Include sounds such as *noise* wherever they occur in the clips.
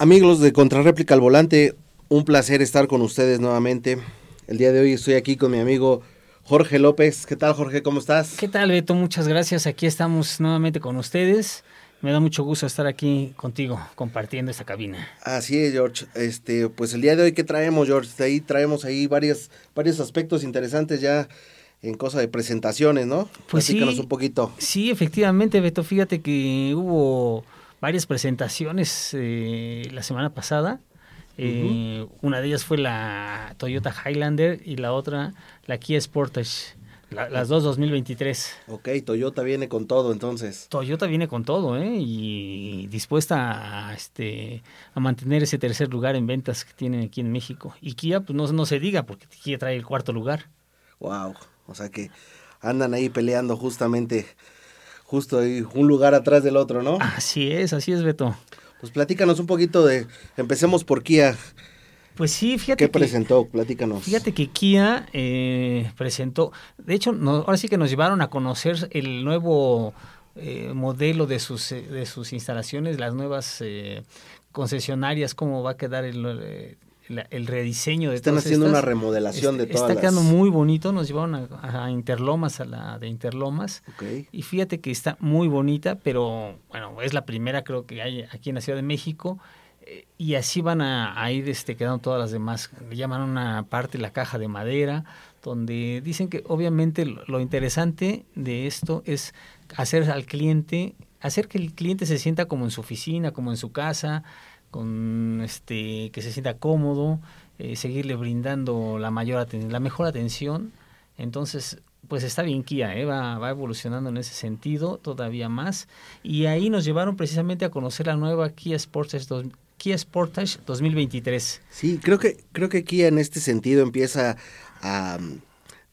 Amigos de Contrarréplica al Volante, un placer estar con ustedes nuevamente. El día de hoy estoy aquí con mi amigo Jorge López. ¿Qué tal, Jorge? ¿Cómo estás? ¿Qué tal, Beto? Muchas gracias. Aquí estamos nuevamente con ustedes. Me da mucho gusto estar aquí contigo compartiendo esta cabina. Así es, George. Este, pues el día de hoy qué traemos, George, de ahí traemos ahí varios, varios aspectos interesantes ya en cosa de presentaciones, ¿no? Pues Platícanos sí. un poquito. Sí, efectivamente, Beto. Fíjate que hubo varias presentaciones eh, la semana pasada. Eh, Una de ellas fue la Toyota Highlander y la otra la Kia Sportage. La- las dos 2023. Ok, Toyota viene con todo entonces. Toyota viene con todo, ¿eh? Y dispuesta a, este, a mantener ese tercer lugar en ventas que tienen aquí en México. Y Kia, pues no, no se diga, porque Kia trae el cuarto lugar. Wow. O sea que andan ahí peleando justamente, justo ahí, un lugar atrás del otro, ¿no? Así es, así es, Beto. Pues platícanos un poquito de, empecemos por Kia. Pues sí, fíjate ¿Qué que, presentó? Platícanos. fíjate que Kia eh, presentó, de hecho, no- ahora sí que nos llevaron a conocer el nuevo eh, modelo de sus, eh, de sus instalaciones, las nuevas eh, concesionarias, cómo va a quedar el, eh, la- el rediseño de Están todas haciendo una remodelación de Este, todas Está quedando las... muy bonito, nos llevaron a, a Interlomas, a la de Interlomas, y fíjate que está muy bonita, pero bueno, es la primera creo que hay aquí en la Ciudad de México, eh, y así van a, a ir este, quedando todas las demás. Le llaman una parte la caja de madera, donde dicen que obviamente lo, lo interesante de esto es hacer al cliente, hacer que el cliente se sienta como en su oficina, como en su casa, con este que se sienta cómodo, eh, seguirle brindando la mayor la mejor atención. Entonces, pues está bien Kia, ¿eh? va, va evolucionando en ese sentido todavía más. Y ahí nos llevaron precisamente a conocer la nueva Kia Sportage, dos- Kia Sportage 2023. Sí, creo que, creo que Kia en este sentido empieza a,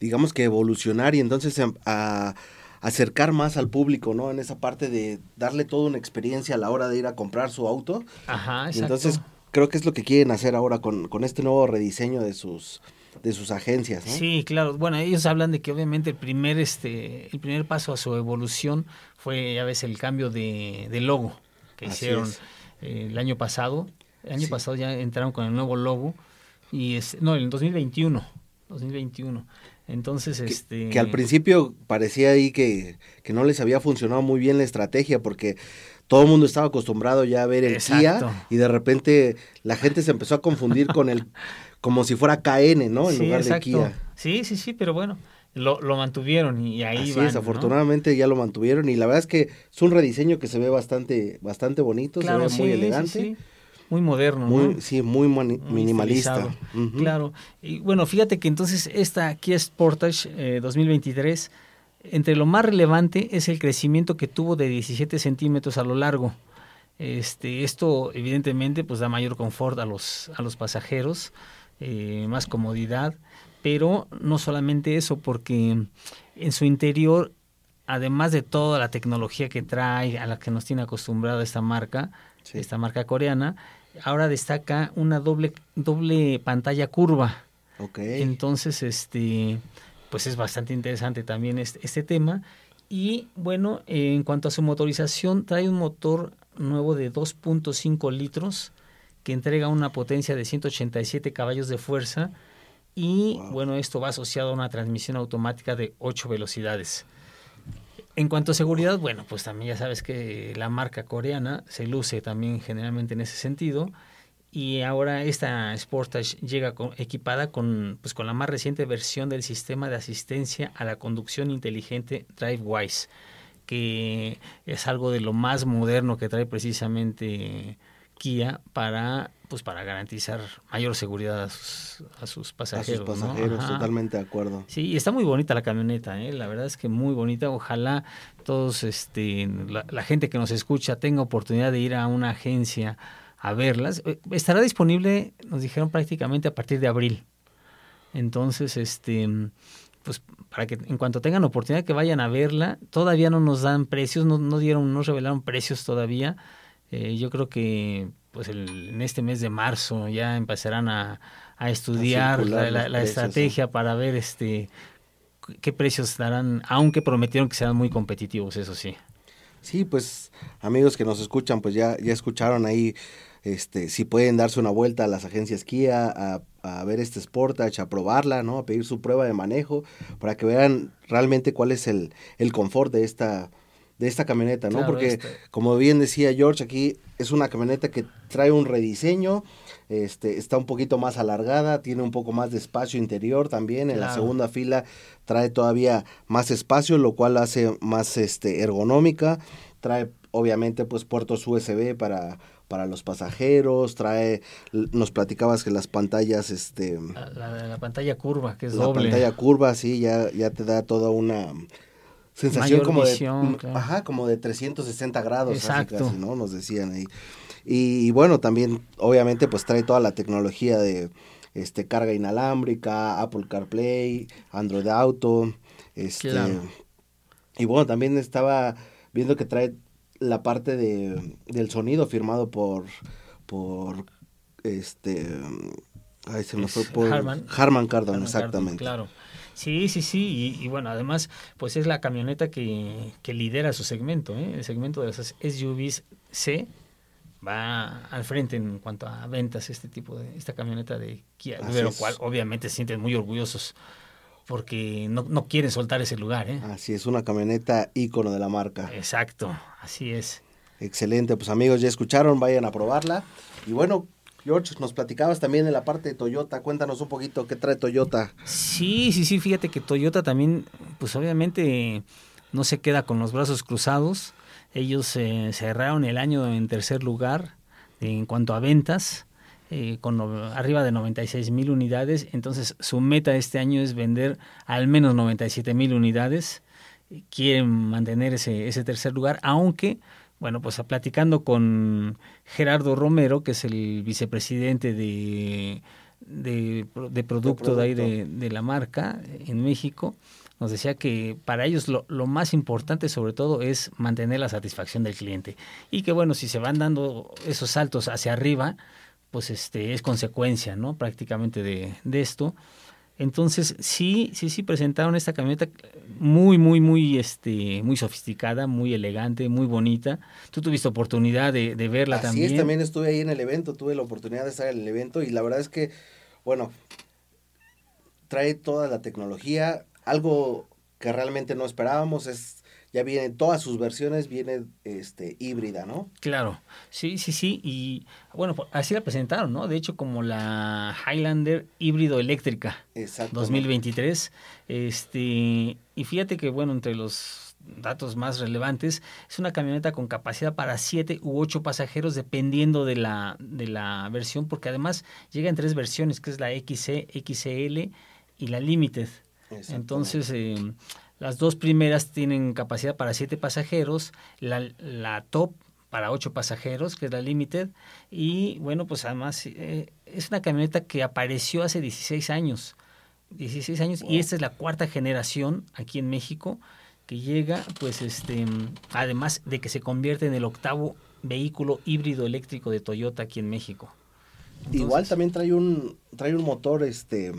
digamos que evolucionar y entonces a, a acercar más al público, ¿no? En esa parte de darle toda una experiencia a la hora de ir a comprar su auto. Ajá, Y exacto. entonces creo que es lo que quieren hacer ahora con, con este nuevo rediseño de sus, de sus agencias, ¿no? Sí, claro. Bueno, ellos hablan de que obviamente el primer, este, el primer paso a su evolución fue, ya ves, el cambio de, de logo que Así hicieron eh, el año pasado. El año Sí. pasado ya entraron con el nuevo logo y es, no, en 2021, 2021. Entonces, este, Que al principio parecía ahí que, que no les había funcionado muy bien la estrategia porque todo el mundo estaba acostumbrado ya a ver el Exacto. Kia y de repente la gente se empezó a confundir con el *laughs* como si fuera KN, ¿no? En sí, lugar exacto. de Kia. Sí, sí, sí, pero bueno, lo, lo mantuvieron y ahí Así van, es, ¿no? afortunadamente ya lo mantuvieron y la verdad es que es un rediseño que se ve bastante bastante bonito, Claro, se ve sí, muy sí, elegante, sí. Muy moderno, muy ¿no? sí, muy, minimalista. Claro. Y bueno, fíjate que entonces esta Kia Sportage eh, 2023, entre lo más relevante es el crecimiento que tuvo de 17 centímetros a lo largo. Este, esto evidentemente pues da mayor confort a los, a los pasajeros, eh, más comodidad, pero no solamente eso, porque en su interior, además de toda la tecnología que trae, a la que nos tiene acostumbrada esta marca, Sí. esta marca coreana, ahora destaca una doble, doble pantalla curva. Ok. Entonces, este, pues es bastante interesante también este, este tema. Y bueno, eh, en cuanto a su motorización, trae un motor nuevo de 2.5 litros que entrega una potencia de 187 caballos de fuerza y Wow. bueno, esto va asociado a una transmisión automática de 8 velocidades. En cuanto a seguridad, bueno, pues también ya sabes que la marca coreana se luce también generalmente en ese sentido. Y ahora esta Sportage llega equipada con, pues, con la más reciente versión del sistema de asistencia a la conducción inteligente DriveWise, que es algo de lo más moderno que trae precisamente Kia para pues para garantizar mayor seguridad a sus, a sus a pasajeros. sus ¿no? pasajeros, totalmente de acuerdo. Sí, y está muy bonita la camioneta, ¿eh? la verdad es que muy bonita. Ojalá todos, este, la, la gente que nos escucha tenga oportunidad de ir a una agencia a verlas. Eh, Estará disponible, nos dijeron prácticamente a partir de abril. Entonces, este, pues para que en cuanto tengan oportunidad que vayan a verla, todavía no nos dan precios, no, no dieron, no revelaron precios todavía. Eh, yo creo que pues el- en este mes de marzo ya empezarán a, a estudiar la, la- los la precios, estrategia para ver este qué precios darán, aunque prometieron que serán muy competitivos, eso sí. Sí, pues amigos que nos escuchan, pues ya, ya escucharon ahí este, si pueden darse una vuelta a las agencias Kia, a, a, ver este Sportage, a probarla, ¿no? A pedir su prueba de manejo, para que vean realmente cuál es el, el confort de esta, de esta camioneta, ¿no? Porque, este... como bien decía George, aquí es una camioneta que trae un rediseño, este, está un poquito más alargada, tiene un poco más de espacio interior también, en la segunda fila trae todavía más espacio, lo cual hace más este, ergonómica, trae obviamente pues puertos USB para para los pasajeros, trae, nos platicabas que las pantallas, este... La, pantalla curva, que es la doble. La pantalla curva, sí, ya, ya te da toda una sensación como de... Ajá, como de 360 grados, Exacto. ¿no? Nos decían ahí. Y, bueno, también, obviamente, pues trae toda la tecnología de este carga inalámbrica, Apple CarPlay, Android Auto, este... Y bueno, también estaba viendo que trae la parte de, del sonido firmado por, por este, ay, se me fue por Harman, Harman Kardon, exactamente. claro. Sí, sí, sí, y, bueno, además, pues es la camioneta que, que lidera su segmento, ¿eh? el segmento de las SUVs C va al frente en cuanto a ventas este tipo de esta camioneta de Kia, de lo cual obviamente se sienten muy orgullosos porque no, no quieren soltar ese lugar. ¿eh? Así es, una camioneta ícono de la marca. Exacto, así es. Excelente, pues amigos, ya escucharon, vayan a probarla. Y bueno, George, nos platicabas también en la parte de Toyota, cuéntanos un poquito qué trae Toyota. Sí, sí, sí, fíjate que Toyota también, pues obviamente no se queda con los brazos cruzados. Ellos cerraron el año en tercer lugar en cuanto a ventas eh, con arriba de 96 mil unidades. Entonces su meta este año es vender al menos 97 mil unidades. Quieren mantener ese, ese tercer lugar, aunque, bueno, pues platicando con Gerardo Romero, que es el vicepresidente de, de, producto de, ahí de, de la marca en México, nos decía que para ellos lo, lo, más importante sobre todo es mantener la satisfacción del cliente y que bueno, si se van dando esos saltos hacia arriba, pues este es consecuencia, ¿no? Prácticamente de, de esto. Entonces, sí, sí, sí presentaron esta camioneta muy, muy, muy, este, muy sofisticada, muy elegante, muy bonita. Tú tuviste oportunidad de, de verla también. Sí, también estuve ahí en el evento, tuve la oportunidad de estar en el evento y la verdad es que, bueno, trae toda la tecnología, algo que realmente no esperábamos, es ya viene todas sus versiones, viene este híbrida, ¿no? Claro, sí, sí, sí, y bueno, pues, así la presentaron, ¿no? De hecho, como la Highlander híbrido eléctrica 2023, este, y fíjate que, bueno, entre los datos más relevantes, es una camioneta con capacidad para 7 u 8 pasajeros dependiendo de la, de la versión, porque además llega en tres versiones, que es la XC, XL y la Limited. Entonces, eh, las dos primeras tienen capacidad para siete pasajeros, la, la top para ocho pasajeros, que es la Limited, y bueno, pues además eh, es una camioneta que apareció hace 16 años, 16 años, y esta es la cuarta generación aquí en México que llega, pues este, además de que se convierte en el octavo vehículo híbrido eléctrico de Toyota aquí en México. Igual también trae un, trae un motor, este,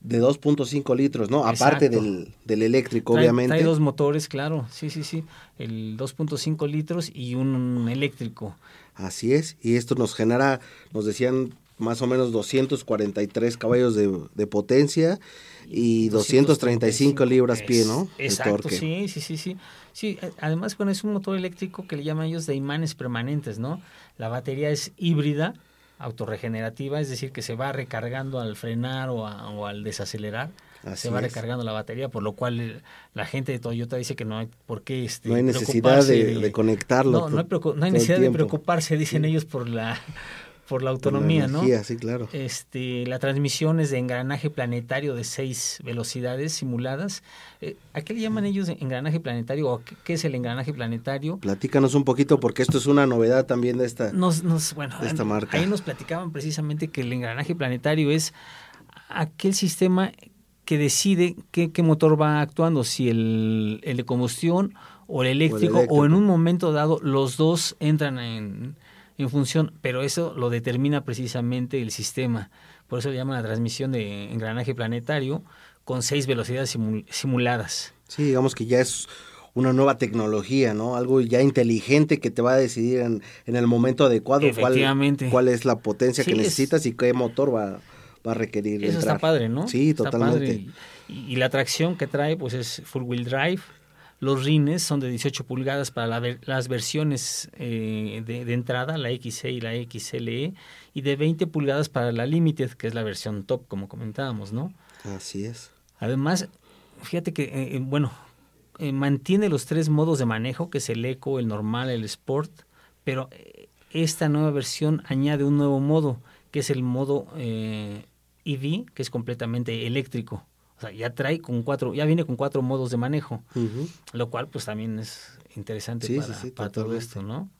de 2.5 litros, ¿no? Aparte del, del eléctrico, obviamente. Hay dos motores, claro, sí, sí, sí. El 2.5 litros y un eléctrico. Así es, y esto nos genera, nos decían, más o menos 243 caballos de, de potencia y 235 libras pie, ¿no? Exacto, sí, sí, sí, sí. Sí, además, bueno, es un motor eléctrico que le llaman ellos de imanes permanentes, ¿no? La batería es híbrida, autorregenerativa, es decir, que se va recargando al frenar o, o al desacelerar. se va recargando la batería, por lo cual la gente de Toyota dice que no hay por qué este, no hay necesidad de, conectarlo. No, no hay, no hay necesidad de preocuparse, dicen ellos, por la por la autonomía, ¿no? Sí, claro. Este, la transmisión es de engranaje planetario de seis velocidades simuladas. Eh, ¿A qué le llaman ellos engranaje planetario o qué, es el engranaje planetario? Platícanos un poquito porque esto es una novedad también de esta, nos, nos, bueno, esta marca. Ahí nos platicaban precisamente que el engranaje planetario es aquel sistema que decide qué, qué motor va actuando, si el, el de combustión o el eléctrico, o, eléctrico. o en un momento dado los dos entran en en función, pero eso lo determina precisamente el sistema. Por eso le llaman la transmisión de engranaje planetario con seis velocidades simuladas. Sí, digamos que ya es una nueva tecnología, ¿no? Algo ya inteligente que te va a decidir en, en el momento adecuado cuál, cuál es la potencia que necesitas y qué motor va, va a requerir. Eso está padre, ¿no? Sí, totalmente. Y, la tracción que trae pues es full wheel drive. Los rines son de 18 pulgadas para las versiones eh, de, entrada, la XC y la XLE, y de 20 pulgadas para la Limited, que es la versión top, como comentábamos, ¿no? Así es. Además, fíjate que, eh, eh, bueno, mantiene los tres modos de manejo, que es el Eco, el normal, el Sport, pero esta nueva versión añade un nuevo modo, que es el modo EV, que es completamente eléctrico. O sea, ya trae con cuatro, ya viene con cuatro modos de manejo, lo cual pues también es interesante para, todo esto, ¿no?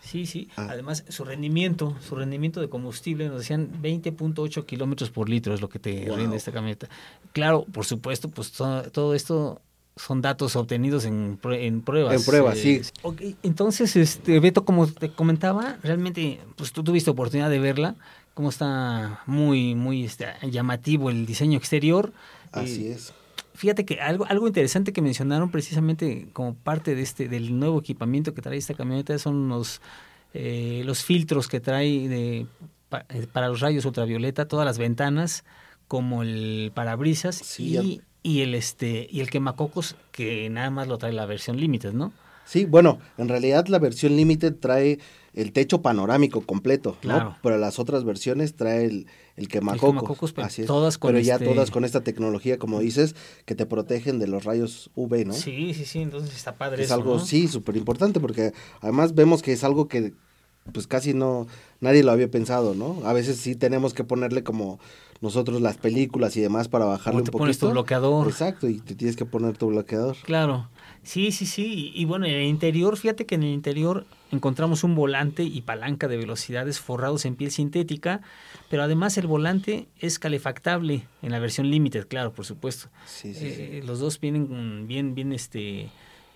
Sí, sí. Ah. Además, su rendimiento, su rendimiento de combustible, nos decían 20.8 kilómetros por litro es lo que te rinde esta camioneta. Claro, por supuesto, pues todo, esto son datos obtenidos en, en pruebas. En pruebas, sí. entonces, este, Beto, como te comentaba, realmente, pues tú tuviste oportunidad de verla cómo está muy, muy este, llamativo el diseño exterior. Así es. Fíjate que algo, algo interesante que mencionaron precisamente como parte de este, del nuevo equipamiento que trae esta camioneta son los, eh, los filtros que trae de, eh, para los rayos ultravioleta, todas las ventanas, como el parabrisas y, y, el este y el quemacocos que nada más lo trae la versión Limited, ¿no? Sí, bueno, en realidad la versión Limited trae el techo panorámico completo, ¿no? Pero las otras versiones trae el, el quemacocos. pero Así es. Todas con pero ya este todas con esta tecnología, como dices, que te protegen de los rayos UV, ¿no? Sí, sí, sí, entonces está padre. Es algo, sí, súper importante, porque además vemos que es algo que pues casi no, nadie lo había pensado, ¿no? A veces sí tenemos que ponerle como nosotros las películas y demás para bajarle un poquito. pones tu bloqueador. Exacto, y te tienes que poner tu bloqueador. Claro. Sí, sí, sí. Y, bueno, en el interior, fíjate que en el interior encontramos un volante y palanca de velocidades forrados en piel sintética, pero además el volante es calefactable en la versión limited, claro, por supuesto. Sí, sí, eh, Los dos vienen bien, bien, este,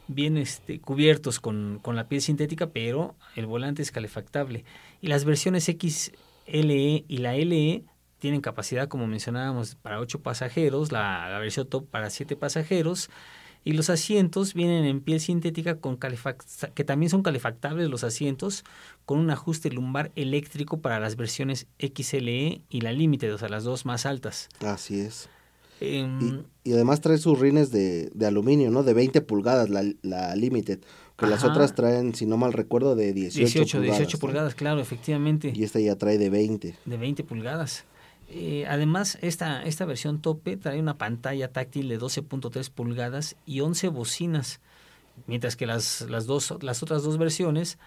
bien este, cubiertos con, con, la piel sintética, pero el volante es calefactable. Y las versiones XLE y la LE tienen capacidad, como mencionábamos, para 8 pasajeros, la, versión top para 7 pasajeros y los asientos vienen en piel sintética con que también son calefactables los asientos con un ajuste lumbar eléctrico para las versiones XLE y la Limited, o sea, las dos más altas. Así es. Em, y, además trae sus rines de, aluminio, ¿no? De 20 pulgadas la, la Limited. Que las otras traen, si no mal recuerdo, de 18, 18 pulgadas. 18 pulgadas, claro, efectivamente. Y esta ya trae de 20. De 20 pulgadas. Eh, además, esta, esta versión tope trae una pantalla táctil de 12.3 pulgadas y 11 bocinas, mientras que las, las, dos, las otras dos versiones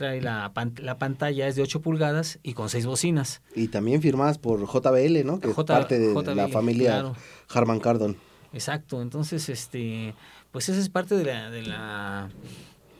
trae la, la pantalla es de 8 pulgadas y con 6 bocinas. Y también firmadas por JBL, ¿no? Que es parte de la familia Harman Kardon. Exacto, entonces, este, pues esa es parte de la, de la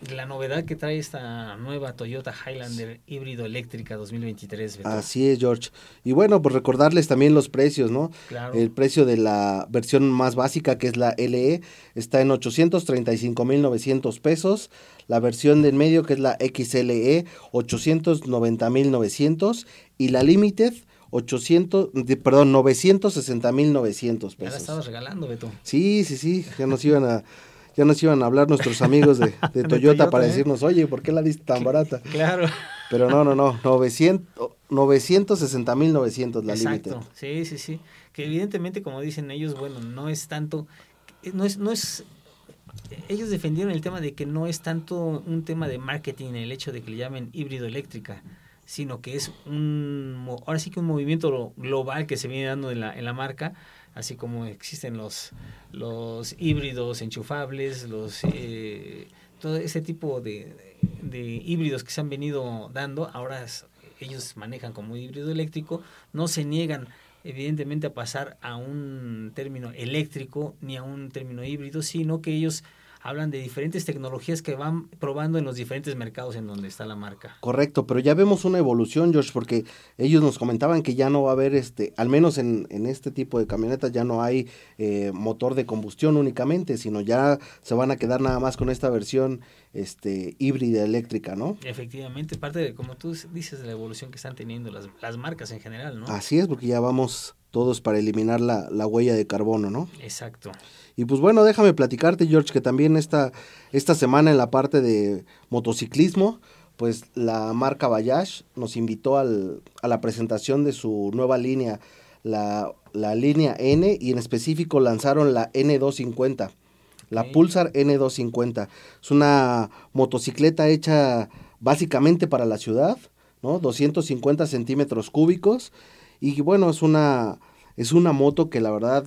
la novedad que trae esta nueva Toyota Highlander híbrido eléctrica 2023. Así es, George. Y bueno, pues recordarles también los precios, ¿no? Claro. El precio de la versión más básica, que es la LE, está en 835.900 pesos. La versión de en medio, que es la XLE, 890.900. Y la Limited, 800, perdón, 960.900 pesos. Ya la estabas regalando, Beto. Sí, sí, sí, ya nos iban a ya nos iban a hablar nuestros amigos de, *laughs* Toyota, para ¿eh? decirnos, oye, ¿por qué la diste tan *laughs* barata? Claro. Pero no, no, no, 900, 960 mil 900 la límite. Exacto, sí, sí, sí. Que evidentemente, como dicen ellos, bueno, no es tanto, no es, no es, ellos defendieron el tema de que no es tanto un tema de marketing el hecho de que le llamen híbrido eléctrica, sino que es un, ahora sí que un movimiento global que se viene dando en la, en la marca, así como existen los, los híbridos enchufables, los eh, todo ese tipo de, de, híbridos que se han venido dando, ahora ellos manejan como híbrido eléctrico, no se niegan evidentemente a pasar a un término eléctrico ni a un término híbrido, sino que ellos hablan de diferentes tecnologías que van probando en los diferentes mercados en donde está la marca. Correcto, pero ya vemos una evolución, George, porque ellos nos comentaban que ya no va a haber, este, al menos en, en este tipo de camionetas, ya no hay eh, motor de combustión únicamente, sino ya se van a quedar nada más con esta versión este, híbrida eléctrica, ¿no? Efectivamente, parte de, como tú dices, de la evolución que están teniendo las, las marcas en general, ¿no? Así es, porque ya vamos todos para eliminar la, la huella de carbono, ¿no? Exacto. Y pues bueno, déjame platicarte, George, que también esta, esta semana en la parte de motociclismo, pues la marca Bayash nos invitó al, a la presentación de su nueva línea, la, la, línea N, y en específico lanzaron la N250, la. Pulsar N250. Es una motocicleta hecha básicamente para la ciudad, ¿no? 250 centímetros cúbicos. Y bueno, es una, es una moto que la verdad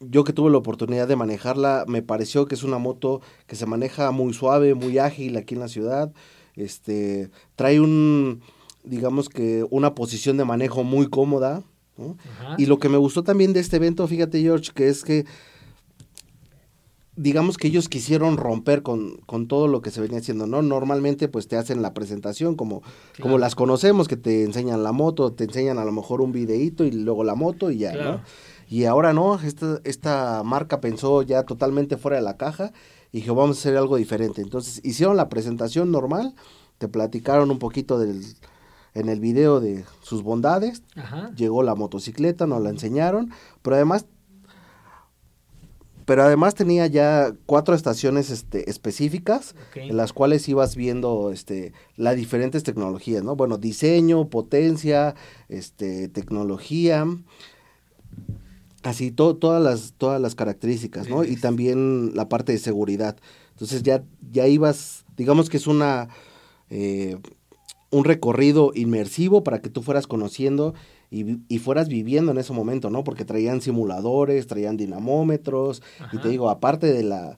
yo que tuve la oportunidad de manejarla, me pareció que es una moto que se maneja muy suave, muy ágil aquí en la ciudad. Este, trae un, digamos que una posición de manejo muy cómoda. Y lo que me gustó también de este evento, fíjate George, que es que digamos que ellos quisieron romper con, con todo lo que se venía haciendo, ¿no? Normalmente pues te hacen la presentación como, como las conocemos, que te enseñan la moto, te enseñan a lo mejor un videíto y luego la moto y ya, Claro. ¿no? Y ahora no, esta, esta marca pensó ya totalmente fuera de la caja y dijo, vamos a hacer algo diferente. Entonces hicieron la presentación normal, te platicaron un poquito del, en el video de sus bondades, Ajá. llegó la motocicleta, nos la enseñaron, pero además pero además tenía ya cuatro estaciones este, específicas en las cuales ibas viendo este las diferentes tecnologías, ¿no? Bueno, diseño, potencia, este tecnología, así to- todas las todas las características, ¿no? Y también la parte de seguridad. Entonces ya ya ibas, digamos que es una eh, un recorrido inmersivo para que tú fueras conociendo y, y fueras viviendo en ese momento, ¿no? Porque traían simuladores, traían dinamómetros, y te digo, aparte de la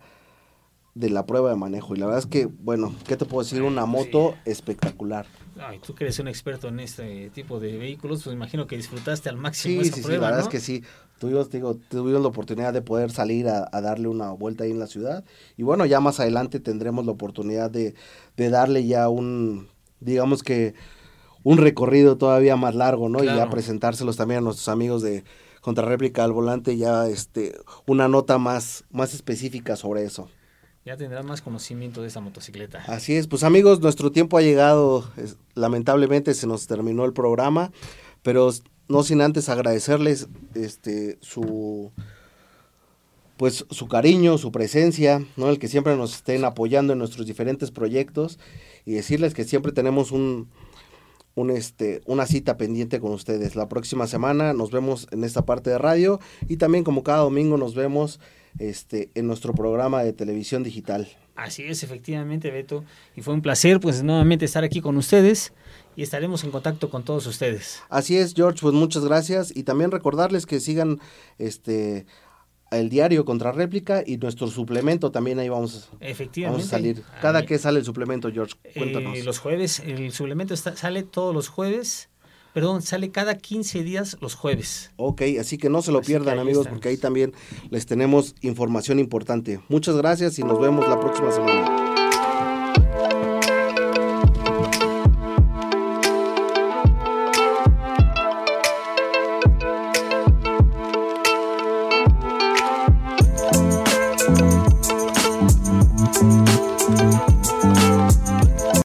de la prueba de manejo. Y la verdad es que, bueno, ¿qué te puedo decir? Una Sí. moto espectacular. Ay, tú que eres un experto en este tipo de vehículos, pues imagino que disfrutaste al máximo Sí, esa sí, sí, la verdad ¿no? es que sí. Tuvimos, digo, tuvimos la oportunidad de poder salir a, a darle una vuelta ahí en la ciudad. Y bueno, ya más adelante tendremos la oportunidad de, de darle ya un, digamos que, un recorrido todavía más largo, ¿no? Y ya presentárselos también a nuestros amigos de Contrarréplica al Volante, ya este, una nota más, más específica sobre eso. Ya tendrás más conocimiento de esta motocicleta. Así es, pues amigos, nuestro tiempo ha llegado, lamentablemente se nos terminó el programa, pero no sin antes agradecerles este su pues su cariño, su presencia, ¿no? El que siempre nos estén apoyando en nuestros diferentes proyectos y decirles que siempre tenemos un un este una cita pendiente con ustedes. La próxima semana nos vemos en esta parte de radio y también como cada domingo nos vemos este en nuestro programa de televisión digital. Así es, efectivamente, Beto. Y fue un placer, pues, nuevamente estar aquí con ustedes y estaremos en contacto con todos ustedes. Así es, George, pues muchas gracias y también recordarles que sigan este el diario Contrarréplica y nuestro suplemento también ahí vamos, Efectivamente. vamos a salir. Cada Ahí, que sale el suplemento, George, cuéntanos. eh, los jueves, el suplemento está- sale todos los jueves, perdón, sale cada 15 días los jueves. Ok, así que no se lo Así pierdan, amigos, estamos. porque ahí también les tenemos información importante. Muchas gracias y nos vemos la próxima semana.